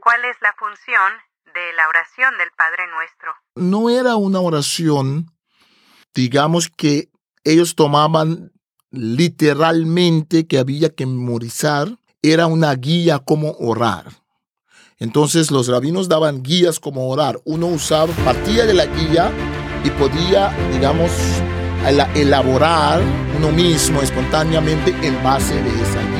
¿Cuál es la función de la oración del Padre Nuestro? No era una oración, digamos que ellos tomaban literalmente que había que memorizar, era una guía como orar. Entonces los rabinos daban guías como orar. Uno usaba, partía de la guía y podía, digamos, elaborar uno mismo espontáneamente en base de esa guía.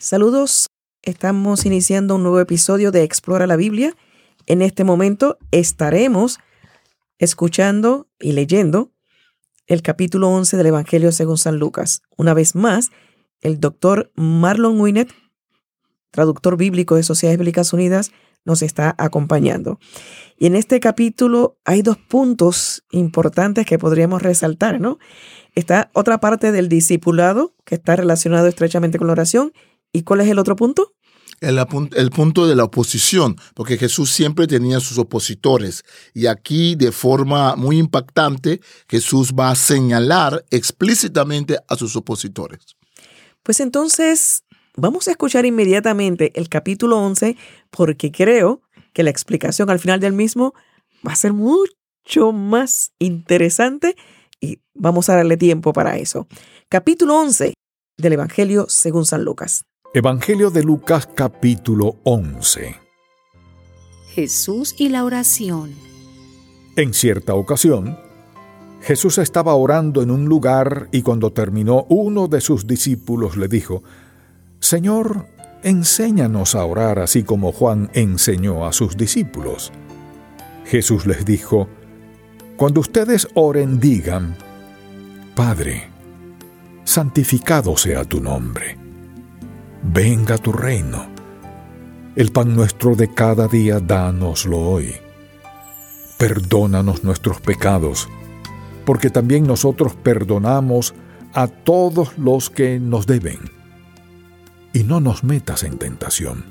Saludos, estamos iniciando un nuevo episodio de Explora la Biblia. En este momento estaremos escuchando y leyendo el capítulo 11 del Evangelio según San Lucas. Una vez más, el doctor Marlon Winnet, traductor bíblico de Sociedades Bíblicas Unidas, nos está acompañando. Y en este capítulo hay dos puntos importantes que podríamos resaltar, ¿no? Está otra parte del discipulado que está relacionado estrechamente con la oración. ¿Y cuál es el otro punto? El, el, punto de la oposición, porque Jesús siempre tenía sus opositores. Y aquí, de forma muy impactante, Jesús va a señalar explícitamente a sus opositores. Pues entonces, vamos a escuchar inmediatamente el capítulo 11 porque creo que la explicación al final del mismo va a ser mucho más interesante y vamos a darle tiempo para eso. Capítulo 11 del Evangelio según San Lucas. Evangelio de Lucas capítulo 11. Jesús y la oración. En cierta ocasión, Jesús estaba orando en un lugar y cuando terminó uno de sus discípulos le dijo, Señor, enséñanos a orar así como Juan enseñó a sus discípulos. Jesús les dijo, Cuando ustedes oren digan, Padre, santificado sea tu nombre, venga tu reino, el pan nuestro de cada día dánoslo hoy, perdónanos nuestros pecados, porque también nosotros perdonamos a todos los que nos deben. Y no nos metas en tentación.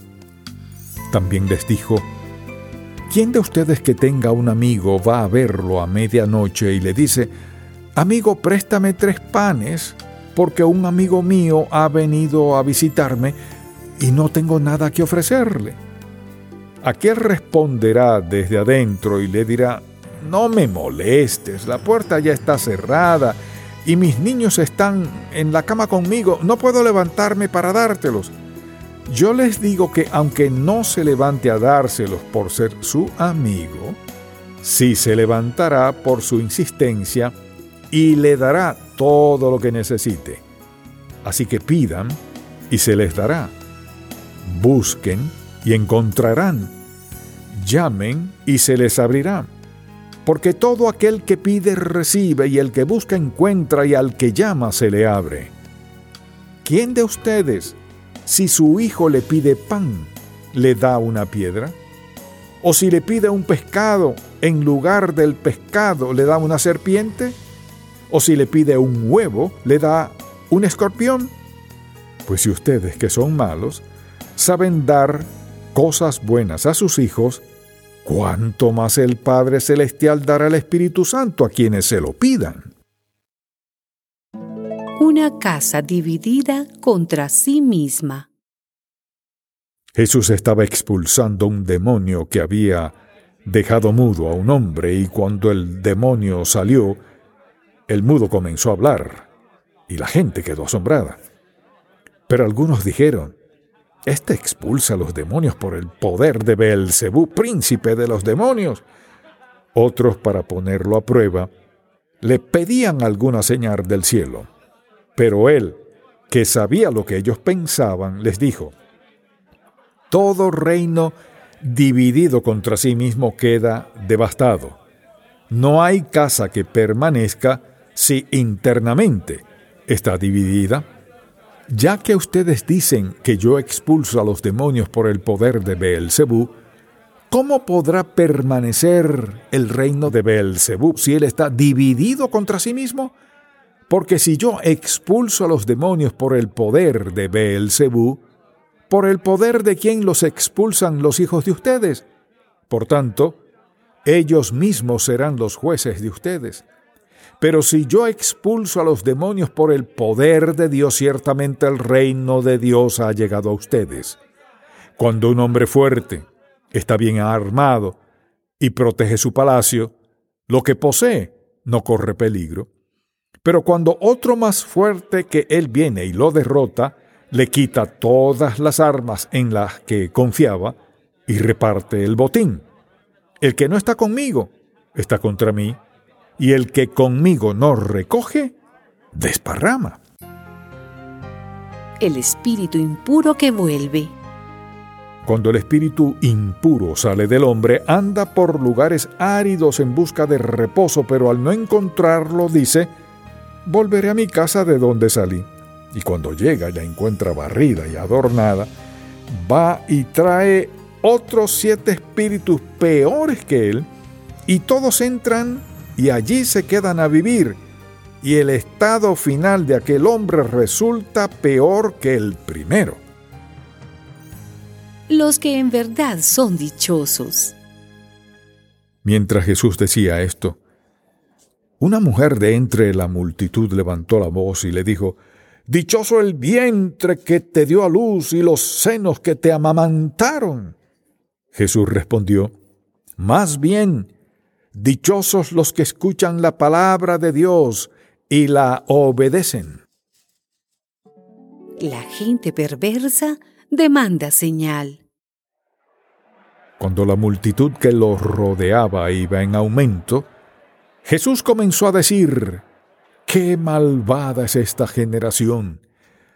También les dijo, ¿quién de ustedes que tenga un amigo va a verlo a medianoche y le dice, amigo, préstame tres panes, porque un amigo mío ha venido a visitarme y no tengo nada que ofrecerle? Aquel responderá desde adentro y le dirá, no me molestes, la puerta ya está cerrada y mis niños están en la cama conmigo, no puedo levantarme para dártelos. Yo les digo que aunque no se levante a dárselos por ser su amigo, sí se levantará por su insistencia y le dará todo lo que necesite. Así que pidan y se les dará. Busquen y encontrarán. Llamen y se les abrirá porque todo aquel que pide recibe y el que busca encuentra y al que llama se le abre. ¿Quién de ustedes, si su hijo le pide pan, le da una piedra? ¿O si le pide un pescado, en lugar del pescado le da una serpiente? ¿O si le pide un huevo, le da un escorpión? Pues si ustedes que son malos, saben dar cosas buenas a sus hijos, ¿cuánto más el Padre Celestial dará el Espíritu Santo a quienes se lo pidan? Una casa dividida contra sí misma. Jesús estaba expulsando un demonio que había dejado mudo a un hombre y cuando el demonio salió, el mudo comenzó a hablar y la gente quedó asombrada. Pero algunos dijeron, este expulsa a los demonios por el poder de Beelzebú, príncipe de los demonios. Otros, para ponerlo a prueba, le pedían alguna señal del cielo. Pero él, que sabía lo que ellos pensaban, les dijo, Todo reino dividido contra sí mismo queda devastado. No hay casa que permanezca si internamente está dividida ya que ustedes dicen que yo expulso a los demonios por el poder de Beelzebú, ¿cómo podrá permanecer el reino de Beelzebú si él está dividido contra sí mismo? Porque si yo expulso a los demonios por el poder de Beelzebú, por el poder de quien los expulsan los hijos de ustedes. Por tanto, ellos mismos serán los jueces de ustedes. Pero si yo expulso a los demonios por el poder de Dios, ciertamente el reino de Dios ha llegado a ustedes. Cuando un hombre fuerte está bien armado y protege su palacio, lo que posee no corre peligro. Pero cuando otro más fuerte que él viene y lo derrota, le quita todas las armas en las que confiaba y reparte el botín. El que no está conmigo está contra mí, y el que conmigo no recoge, desparrama. El espíritu impuro que vuelve. Cuando el espíritu impuro sale del hombre, anda por lugares áridos en busca de reposo, pero al no encontrarlo dice, volveré a mi casa de donde salí. Y cuando llega y la encuentra barrida y adornada, va y trae otros siete espíritus peores que él, y todos entran y allí se quedan a vivir, y el estado final de aquel hombre resulta peor que el primero. Los que en verdad son dichosos. Mientras Jesús decía esto, una mujer de entre la multitud levantó la voz y le dijo, Dichoso el vientre que te dio a luz y los senos que te amamantaron. Jesús respondió, Más bien, dichosos los que escuchan la palabra de Dios y la obedecen. La gente perversa demanda señal. Cuando la multitud que los rodeaba iba en aumento, Jesús comenzó a decir, Qué malvada es esta generación.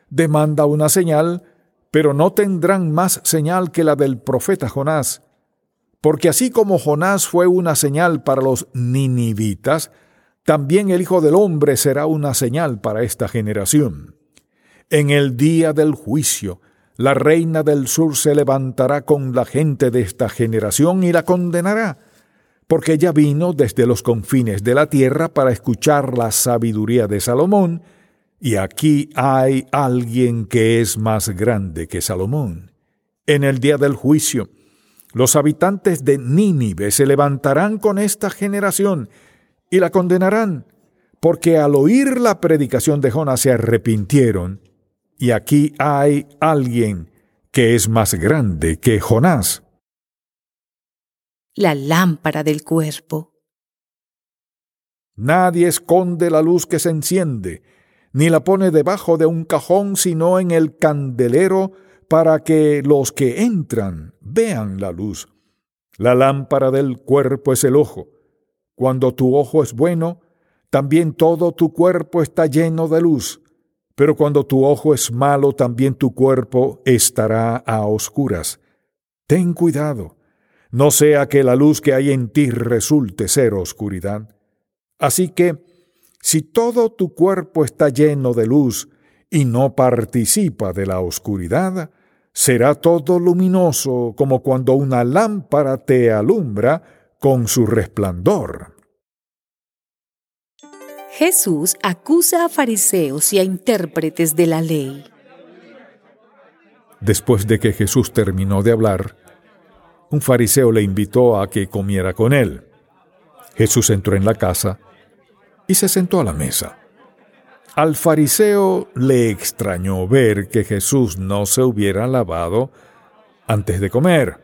Demanda una señal, pero no tendrán más señal que la del profeta Jonás. Porque así como Jonás fue una señal para los ninivitas, también el Hijo del Hombre será una señal para esta generación. En el día del juicio, la reina del sur se levantará con la gente de esta generación y la condenará porque ella vino desde los confines de la tierra para escuchar la sabiduría de Salomón, y aquí hay alguien que es más grande que Salomón. En el día del juicio, los habitantes de Nínive se levantarán con esta generación y la condenarán, porque al oír la predicación de Jonás se arrepintieron, y aquí hay alguien que es más grande que Jonás la lámpara del cuerpo. Nadie esconde la luz que se enciende, ni la pone debajo de un cajón, sino en el candelero, para que los que entran vean la luz. La lámpara del cuerpo es el ojo. Cuando tu ojo es bueno, también todo tu cuerpo está lleno de luz. Pero cuando tu ojo es malo, también tu cuerpo estará a oscuras. Ten cuidado no sea que la luz que hay en ti resulte ser oscuridad. Así que, si todo tu cuerpo está lleno de luz y no participa de la oscuridad, será todo luminoso como cuando una lámpara te alumbra con su resplandor. Jesús acusa a fariseos y a intérpretes de la ley. Después de que Jesús terminó de hablar, un fariseo le invitó a que comiera con él. Jesús entró en la casa y se sentó a la mesa. Al fariseo le extrañó ver que Jesús no se hubiera lavado antes de comer.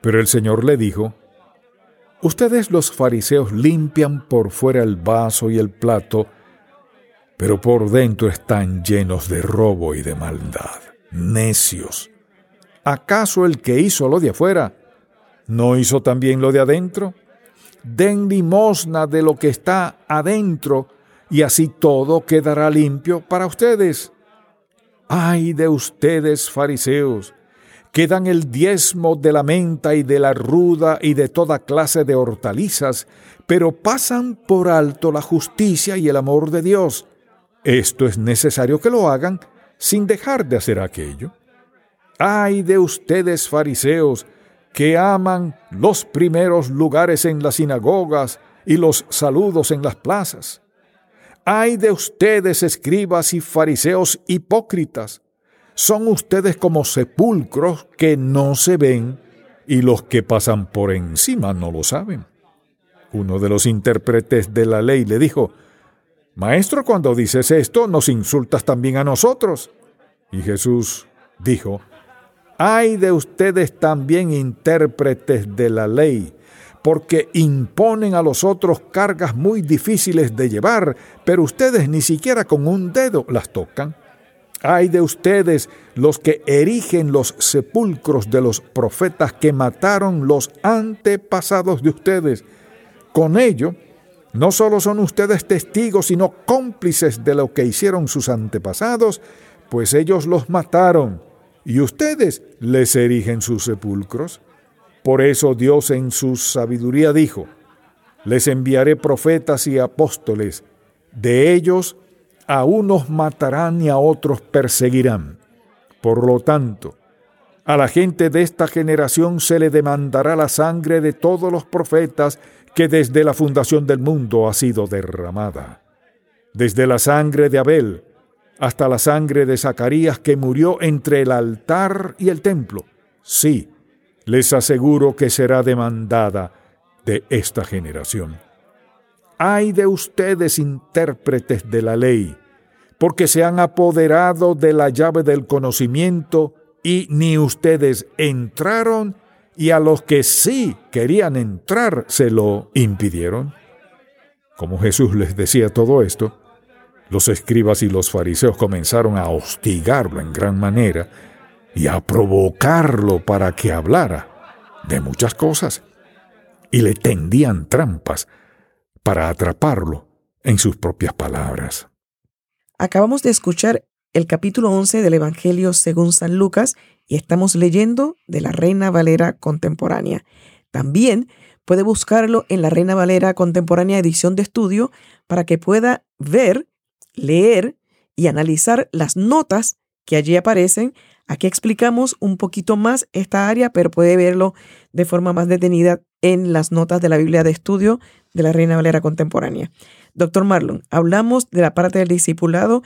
Pero el Señor le dijo, Ustedes los fariseos limpian por fuera el vaso y el plato, pero por dentro están llenos de robo y de maldad. Necios. ¿Acaso el que hizo lo de afuera no hizo también lo de adentro? Den limosna de lo que está adentro y así todo quedará limpio para ustedes. Ay de ustedes, fariseos, que dan el diezmo de la menta y de la ruda y de toda clase de hortalizas, pero pasan por alto la justicia y el amor de Dios. Esto es necesario que lo hagan sin dejar de hacer aquello. Ay de ustedes fariseos que aman los primeros lugares en las sinagogas y los saludos en las plazas. Ay de ustedes escribas y fariseos hipócritas. Son ustedes como sepulcros que no se ven y los que pasan por encima no lo saben. Uno de los intérpretes de la ley le dijo, Maestro, cuando dices esto, nos insultas también a nosotros. Y Jesús dijo, Hay de ustedes también intérpretes de la ley, porque imponen a los otros cargas muy difíciles de llevar, pero ustedes ni siquiera con un dedo las tocan. Hay de ustedes los que erigen los sepulcros de los profetas que mataron los antepasados de ustedes. Con ello, no solo son ustedes testigos, sino cómplices de lo que hicieron sus antepasados, pues ellos los mataron y ustedes les erigen sus sepulcros. Por eso Dios en su sabiduría dijo, les enviaré profetas y apóstoles, de ellos a unos matarán y a otros perseguirán. Por lo tanto, a la gente de esta generación se le demandará la sangre de todos los profetas que desde la fundación del mundo ha sido derramada. Desde la sangre de Abel hasta la sangre de Zacarías que murió entre el altar y el templo. Sí, les aseguro que será demandada de esta generación. Ay de ustedes intérpretes de la ley, porque se han apoderado de la llave del conocimiento y ni ustedes entraron y a los que sí querían entrar se lo impidieron. Como Jesús les decía todo esto, los escribas y los fariseos comenzaron a hostigarlo en gran manera y a provocarlo para que hablara de muchas cosas, y le tendían trampas para atraparlo en sus propias palabras. Acabamos de escuchar el capítulo 11 del Evangelio según San Lucas y estamos leyendo de la Reina Valera contemporánea. También puede buscarlo en la Reina Valera contemporánea edición de estudio para que pueda ver, leer y analizar las notas que allí aparecen. Aquí explicamos un poquito más esta área, pero puede verlo de forma más detenida en las notas de la Biblia de estudio de la Reina Valera contemporánea. Doctor Marlon, hablamos de la parte del discipulado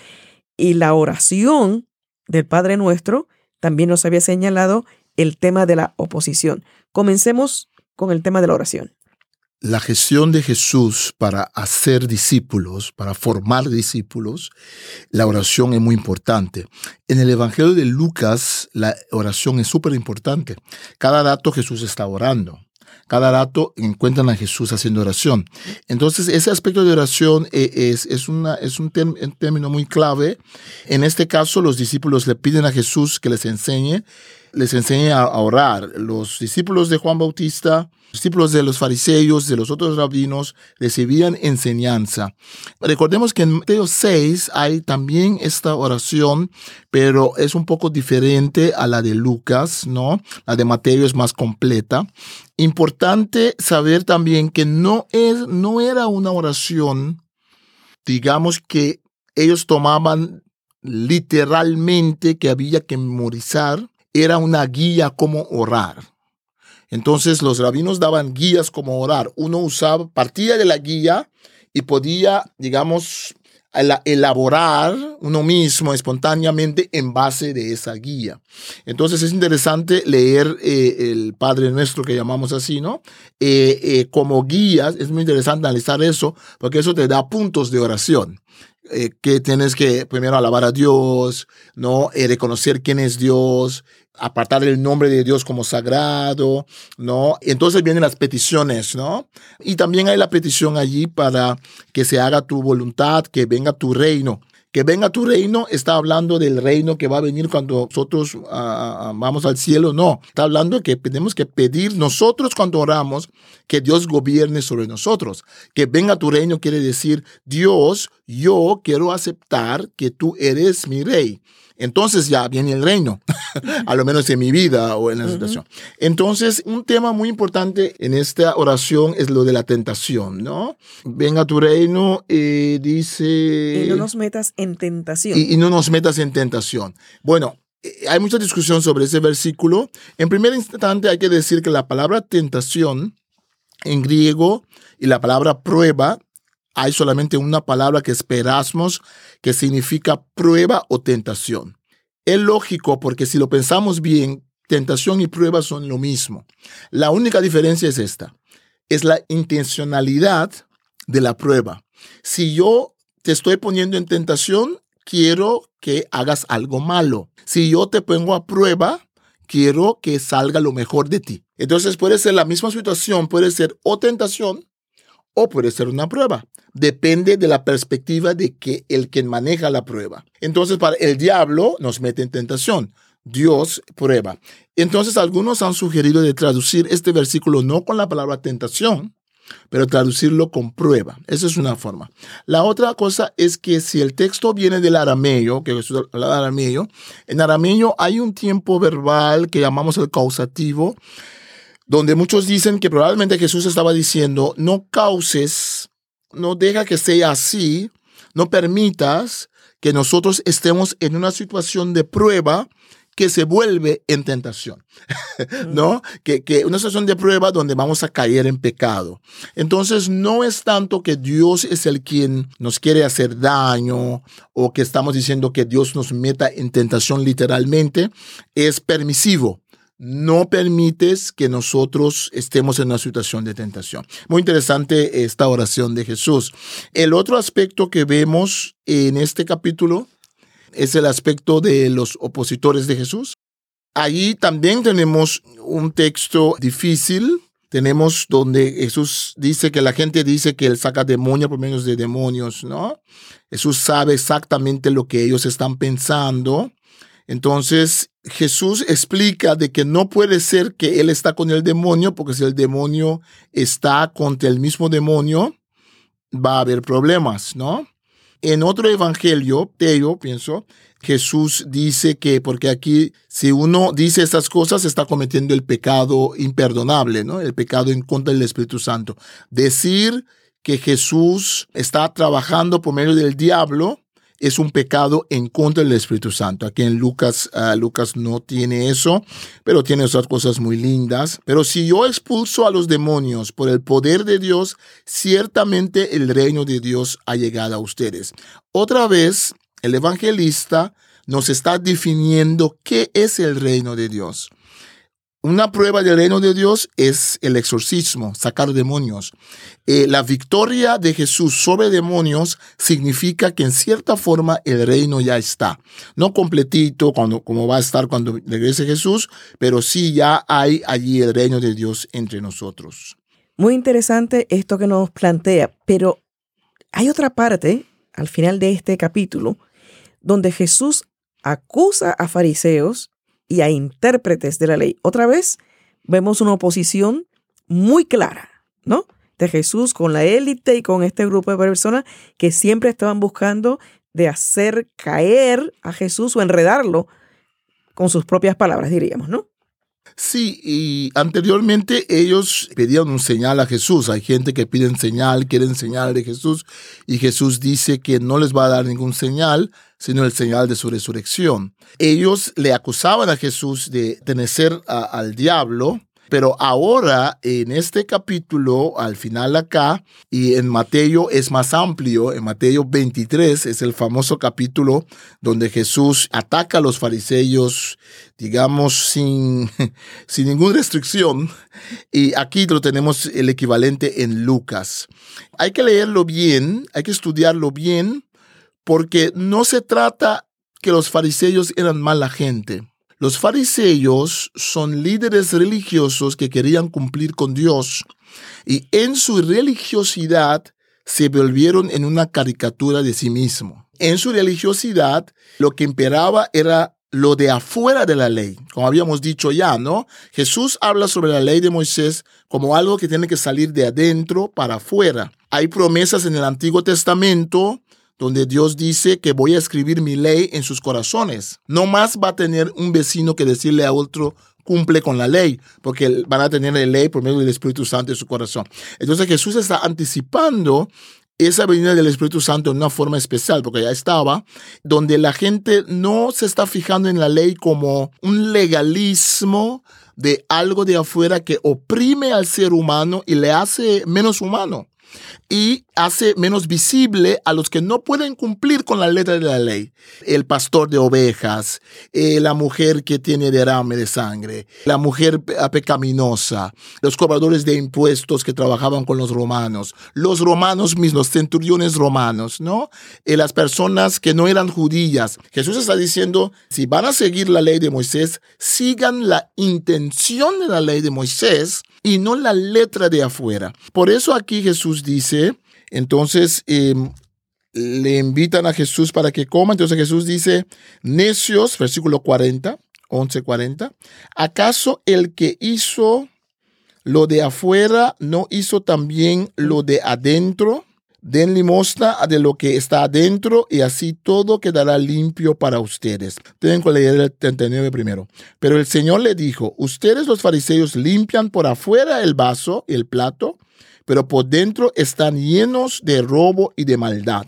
y la oración del Padre Nuestro también nos había señalado el tema de la oposición. Comencemos con el tema de la oración. La gestión de Jesús para hacer discípulos, para formar discípulos, la oración es muy importante. En el Evangelio de Lucas, la oración es súper importante. Cada dato Jesús está orando cada rato encuentran a Jesús haciendo oración. Entonces, ese aspecto de oración eh, es, es, una, es un, término muy clave. En este caso, los discípulos le piden a Jesús que les enseñe, les enseñe a orar. Los discípulos de Juan Bautista discípulos de los fariseos, de los otros rabinos, recibían enseñanza. Recordemos que en Mateo 6 hay también esta oración, pero es un poco diferente a la de Lucas, ¿no? La de Mateo es más completa. Importante saber también que no, es, no era una oración, digamos que ellos tomaban literalmente que había que memorizar, era una guía como orar. Entonces los rabinos daban guías como orar. Uno usaba, partía de la guía y podía, digamos, elaborar uno mismo espontáneamente en base de esa guía. Entonces es interesante leer eh, el Padre Nuestro que llamamos así, ¿no? Eh, eh, como guías, es muy interesante analizar eso porque eso te da puntos de oración. Que tienes que primero alabar a Dios, ¿no? reconocer quién es Dios, apartar el nombre de Dios como sagrado, ¿no? Entonces vienen las peticiones, ¿no? Y también hay la petición allí para que se haga tu voluntad, que venga tu reino. Que venga tu reino está hablando del reino que va a venir cuando nosotros ah, ah, vamos al cielo. No, está hablando que tenemos que pedir nosotros cuando oramos que Dios gobierne sobre nosotros. Que venga tu reino quiere decir, Dios, yo quiero aceptar que tú eres mi rey. Entonces ya viene el reino. a lo menos en mi vida o en la situación. Entonces, un tema muy importante en esta oración es lo de la tentación, ¿no? Venga tu reino, eh, dice... Y no nos metas en tentación. Y, y no nos metas en tentación. Bueno, eh, hay mucha discusión sobre ese versículo. En primer instante hay que decir que la palabra tentación en griego y la palabra prueba, hay solamente una palabra que es perasmos, que significa prueba o tentación. Es lógico porque si lo pensamos bien, tentación y prueba son lo mismo. La única diferencia es esta, es la intencionalidad de la prueba. Si yo te estoy poniendo en tentación, quiero que hagas algo malo. Si yo te pongo a prueba, quiero que salga lo mejor de ti. Entonces puede ser la misma situación, puede ser o tentación o puede ser una prueba. Depende de la perspectiva de que el quien maneja la prueba. Entonces para el diablo nos mete en tentación. Dios prueba. Entonces algunos han sugerido de traducir este versículo no con la palabra tentación, pero traducirlo con prueba. Esa es una forma. La otra cosa es que si el texto viene del arameo, que es el arameo, en arameo hay un tiempo verbal que llamamos el causativo, donde muchos dicen que probablemente Jesús estaba diciendo, no causes, no deja que sea así, no permitas que nosotros estemos en una situación de prueba que se vuelve en tentación, ¿no? Que, que una situación de prueba donde vamos a caer en pecado. Entonces, no es tanto que Dios es el quien nos quiere hacer daño o que estamos diciendo que Dios nos meta en tentación literalmente, es permisivo no permites que nosotros estemos en una situación de tentación. Muy interesante esta oración de Jesús. El otro aspecto que vemos en este capítulo es el aspecto de los opositores de Jesús. Allí también tenemos un texto difícil. Tenemos donde Jesús dice que la gente dice que él saca demonios por medio de demonios, ¿no? Jesús sabe exactamente lo que ellos están pensando. Entonces Jesús explica de que no puede ser que él está con el demonio, porque si el demonio está contra el mismo demonio, va a haber problemas, ¿no? En otro evangelio, Teo, pienso, Jesús dice que, porque aquí, si uno dice estas cosas, está cometiendo el pecado imperdonable, ¿no? El pecado en contra del Espíritu Santo. Decir que Jesús está trabajando por medio del diablo es un pecado en contra del Espíritu Santo. Aquí en Lucas, uh, Lucas no tiene eso, pero tiene otras cosas muy lindas. Pero si yo expulso a los demonios por el poder de Dios, ciertamente el reino de Dios ha llegado a ustedes. Otra vez, el evangelista nos está definiendo qué es el reino de Dios. Una prueba del reino de Dios es el exorcismo, sacar demonios. Eh, la victoria de Jesús sobre demonios significa que en cierta forma el reino ya está. No completito cuando, como va a estar cuando regrese Jesús, pero sí ya hay allí el reino de Dios entre nosotros. Muy interesante esto que nos plantea, pero hay otra parte al final de este capítulo donde Jesús acusa a fariseos y a intérpretes de la ley. Otra vez vemos una oposición muy clara, ¿no? De Jesús con la élite y con este grupo de personas que siempre estaban buscando de hacer caer a Jesús o enredarlo con sus propias palabras, diríamos, ¿no? Sí, y anteriormente ellos pedían un señal a Jesús. Hay gente que pide señal, quieren señal de Jesús, y Jesús dice que no les va a dar ningún señal, sino el señal de su resurrección. Ellos le acusaban a Jesús de tenecer al diablo, pero ahora en este capítulo, al final acá, y en Mateo es más amplio, en Mateo 23 es el famoso capítulo donde Jesús ataca a los fariseos, digamos, sin, sin ninguna restricción. Y aquí lo tenemos el equivalente en Lucas. Hay que leerlo bien, hay que estudiarlo bien, porque no se trata que los fariseos eran mala gente. Los fariseos son líderes religiosos que querían cumplir con Dios y en su religiosidad se volvieron en una caricatura de sí mismo. En su religiosidad lo que imperaba era lo de afuera de la ley, como habíamos dicho ya, ¿no? Jesús habla sobre la ley de Moisés como algo que tiene que salir de adentro para afuera. Hay promesas en el Antiguo Testamento donde Dios dice que voy a escribir mi ley en sus corazones. No más va a tener un vecino que decirle a otro, cumple con la ley, porque van a tener la ley por medio del Espíritu Santo en su corazón. Entonces Jesús está anticipando esa venida del Espíritu Santo en una forma especial, porque ya estaba, donde la gente no se está fijando en la ley como un legalismo de algo de afuera que oprime al ser humano y le hace menos humano y hace menos visible a los que no pueden cumplir con la letra de la ley. El pastor de ovejas, eh, la mujer que tiene derrame de sangre, la mujer pecaminosa, los cobradores de impuestos que trabajaban con los romanos, los romanos mismos, centuriones romanos, ¿no? Eh, las personas que no eran judías. Jesús está diciendo, si van a seguir la ley de Moisés, sigan la intención de la ley de Moisés y no la letra de afuera. Por eso aquí Jesús dice, entonces em, le invitan a Jesús para que coma. Entonces Jesús dice, necios, versículo 40, 11, 40, ¿acaso el que hizo lo de afuera no hizo también lo de adentro? Den limosna de lo que está adentro y así todo quedará limpio para ustedes. Tienen que leer el 39 primero. Pero el Señor le dijo, ustedes los fariseos limpian por afuera el vaso, el plato, pero por dentro están llenos de robo y de maldad.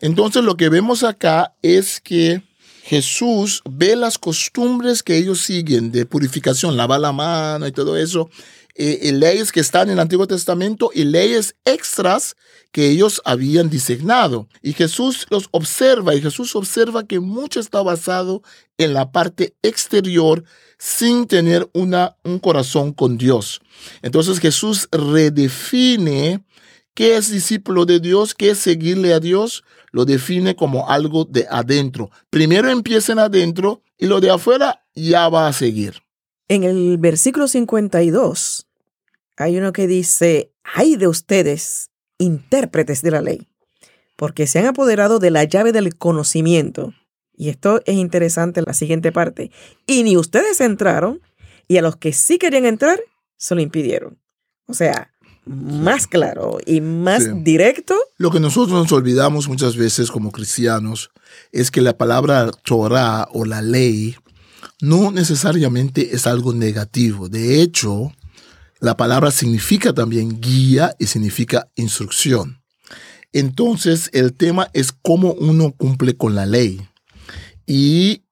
Entonces lo que vemos acá es que Jesús ve las costumbres que ellos siguen de purificación, lavar la mano y todo eso, eh, leyes que están en el Antiguo Testamento y leyes extras que ellos habían designado. Y Jesús los observa y Jesús observa que mucho está basado en la parte exterior sin tener una, un corazón con Dios. Entonces Jesús redefine qué es discípulo de Dios, qué es seguirle a Dios, lo define como algo de adentro. Primero empiecen adentro y lo de afuera ya va a seguir. En el versículo 52 hay uno que dice, ay de ustedes, intérpretes de la ley, porque se han apoderado de la llave del conocimiento. Y esto es interesante en la siguiente parte. Y ni ustedes entraron, y a los que sí querían entrar, se lo impidieron. O sea, más claro y más directo. Lo que nosotros nos olvidamos muchas veces como cristianos es que la palabra Torah o la ley no necesariamente es algo negativo. De hecho, la palabra significa también guía y significa instrucción. Entonces, el tema es cómo uno cumple con la ley. Y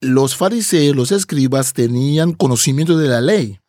los fariseos, los escribas, tenían conocimiento de la ley.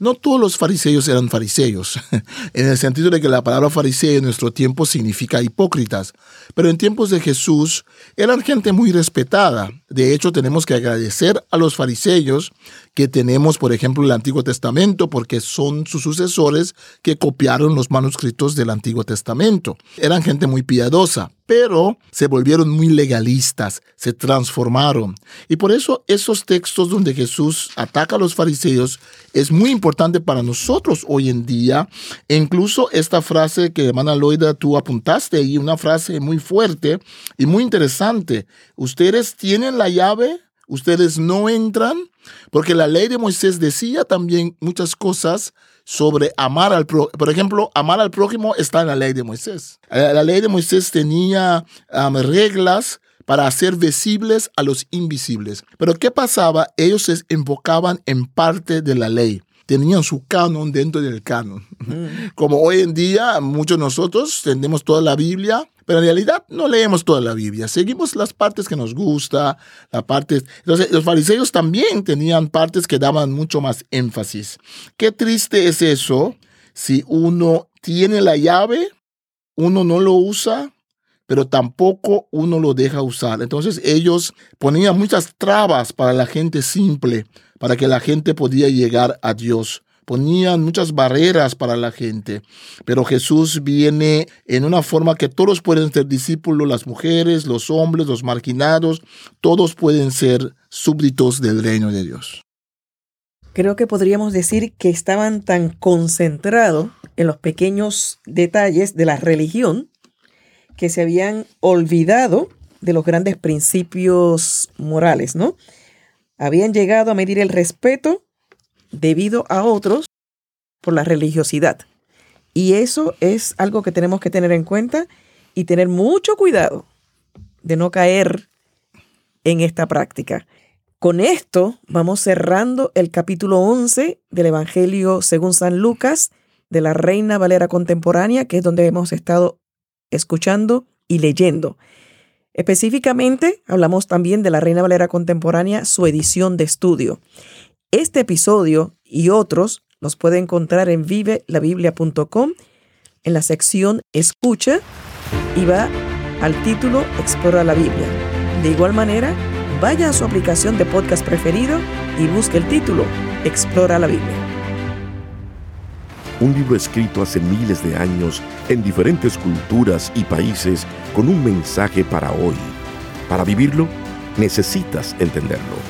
No todos los fariseos eran fariseos, en el sentido de que la palabra fariseo en nuestro tiempo significa hipócritas, pero en tiempos de Jesús eran gente muy respetada. De hecho, tenemos que agradecer a los fariseos que tenemos, por ejemplo, el Antiguo Testamento, porque son sus sucesores que copiaron los manuscritos del Antiguo Testamento. Eran gente muy piadosa, pero se volvieron muy legalistas, se transformaron. Y por eso esos textos donde Jesús ataca a los fariseos es muy importante para nosotros hoy en día. E incluso esta frase que, hermana Loida, tú apuntaste ahí, una frase muy fuerte y muy interesante. Ustedes tienen la llave, ustedes no entran, porque la ley de Moisés decía también muchas cosas sobre amar al prójimo. Por ejemplo, amar al prójimo está en la ley de Moisés. La ley de Moisés tenía reglas para hacer visibles a los invisibles. Pero ¿qué pasaba? Ellos se enfocaban en parte de la ley tenían su canon dentro del canon. Mm. Como hoy en día muchos de nosotros tenemos toda la Biblia, pero en realidad no leemos toda la Biblia. Seguimos las partes que nos gusta, la parte... Entonces, los fariseos también tenían partes que daban mucho más énfasis. Qué triste es eso si uno tiene la llave, uno no lo usa, pero tampoco uno lo deja usar. Entonces ellos ponían muchas trabas para la gente simple para que la gente podía llegar a Dios. Ponían muchas barreras para la gente, pero Jesús viene en una forma que todos pueden ser discípulos, las mujeres, los hombres, los marginados, todos pueden ser súbditos del reino de Dios. Creo que podríamos decir que estaban tan concentrados en los pequeños detalles de la religión que se habían olvidado de los grandes principios morales, ¿no? habían llegado a medir el respeto debido a otros por la religiosidad. Y eso es algo que tenemos que tener en cuenta y tener mucho cuidado de no caer en esta práctica. Con esto vamos cerrando el capítulo 11 del Evangelio según San Lucas de la Reina Valera Contemporánea, que es donde hemos estado escuchando y leyendo. Específicamente, hablamos también de la Reina Valera Contemporánea, su edición de estudio. Este episodio y otros los puede encontrar en vivelabiblia.com en la sección Escucha y va al título Explora la Biblia. De igual manera, vaya a su aplicación de podcast preferido y busque el título Explora la Biblia. Un libro escrito hace miles de años en diferentes culturas y países con un mensaje para hoy. Para vivirlo, necesitas entenderlo.